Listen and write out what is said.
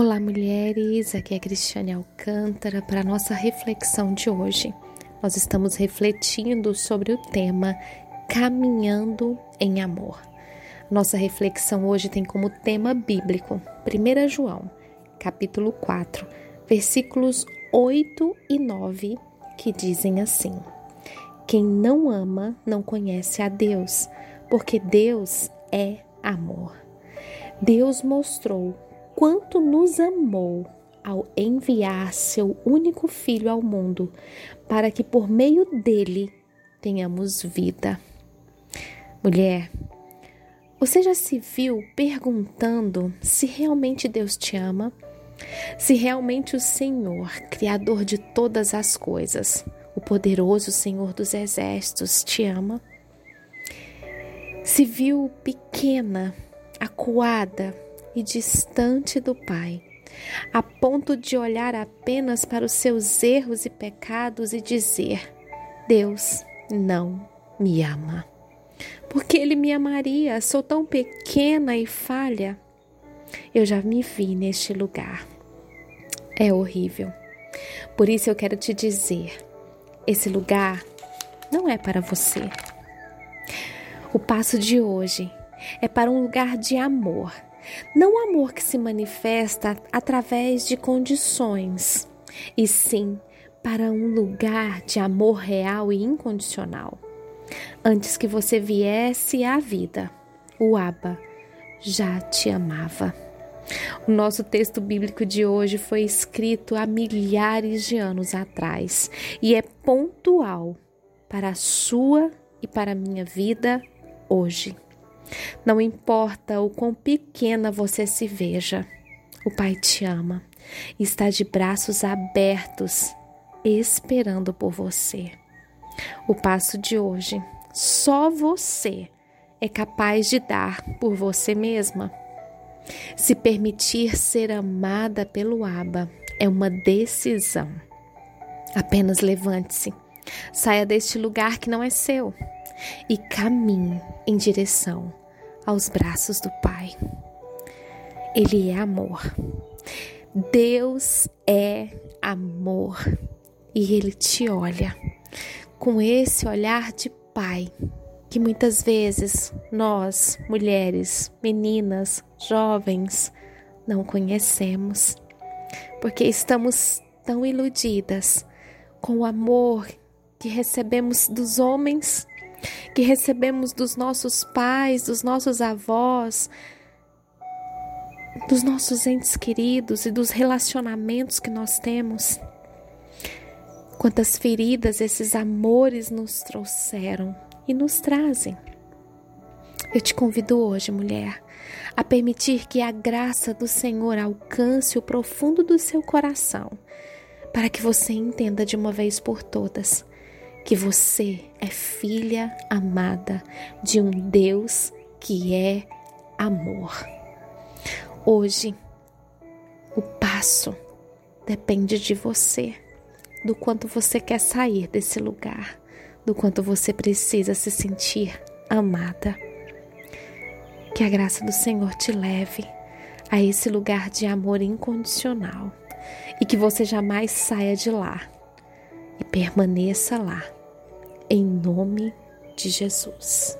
Olá, mulheres. Aqui é Cristiane Alcântara para a nossa reflexão de hoje. Nós estamos refletindo sobre o tema Caminhando em Amor. Nossa reflexão hoje tem como tema bíblico 1 João, capítulo 4, versículos 8 e 9, que dizem assim: Quem não ama não conhece a Deus, porque Deus é amor. Deus mostrou quanto nos amou ao enviar seu único filho ao mundo, para que por meio dele tenhamos vida. Mulher, você já se viu perguntando se realmente Deus te ama? Se realmente o Senhor, Criador de todas as coisas, o poderoso Senhor dos exércitos, te ama? Se viu pequena, acuada, e distante do Pai, a ponto de olhar apenas para os seus erros e pecados e dizer: Deus não me ama. Porque Ele me amaria, sou tão pequena e falha. Eu já me vi neste lugar. É horrível. Por isso eu quero te dizer: esse lugar não é para você. O passo de hoje é para um lugar de amor não amor que se manifesta através de condições, e sim para um lugar de amor real e incondicional. Antes que você viesse à vida, o Abba já te amava. O nosso texto bíblico de hoje foi escrito há milhares de anos atrás e é pontual para a sua e para a minha vida hoje. Não importa o quão pequena você se veja, o Pai te ama e está de braços abertos, esperando por você. O passo de hoje, só você é capaz de dar por você mesma. Se permitir ser amada pelo Aba é uma decisão. Apenas levante-se, saia deste lugar que não é seu e caminhe em direção aos braços do Pai. Ele é amor. Deus é amor e ele te olha com esse olhar de pai que muitas vezes nós, mulheres, meninas, jovens, não conhecemos, porque estamos tão iludidas com o amor que recebemos dos homens que recebemos dos nossos pais, dos nossos avós, dos nossos entes queridos e dos relacionamentos que nós temos. Quantas feridas esses amores nos trouxeram e nos trazem. Eu te convido hoje, mulher, a permitir que a graça do Senhor alcance o profundo do seu coração, para que você entenda de uma vez por todas que você é filha amada de um Deus que é amor. Hoje, o passo depende de você, do quanto você quer sair desse lugar, do quanto você precisa se sentir amada. Que a graça do Senhor te leve a esse lugar de amor incondicional e que você jamais saia de lá e permaneça lá em nome de Jesus.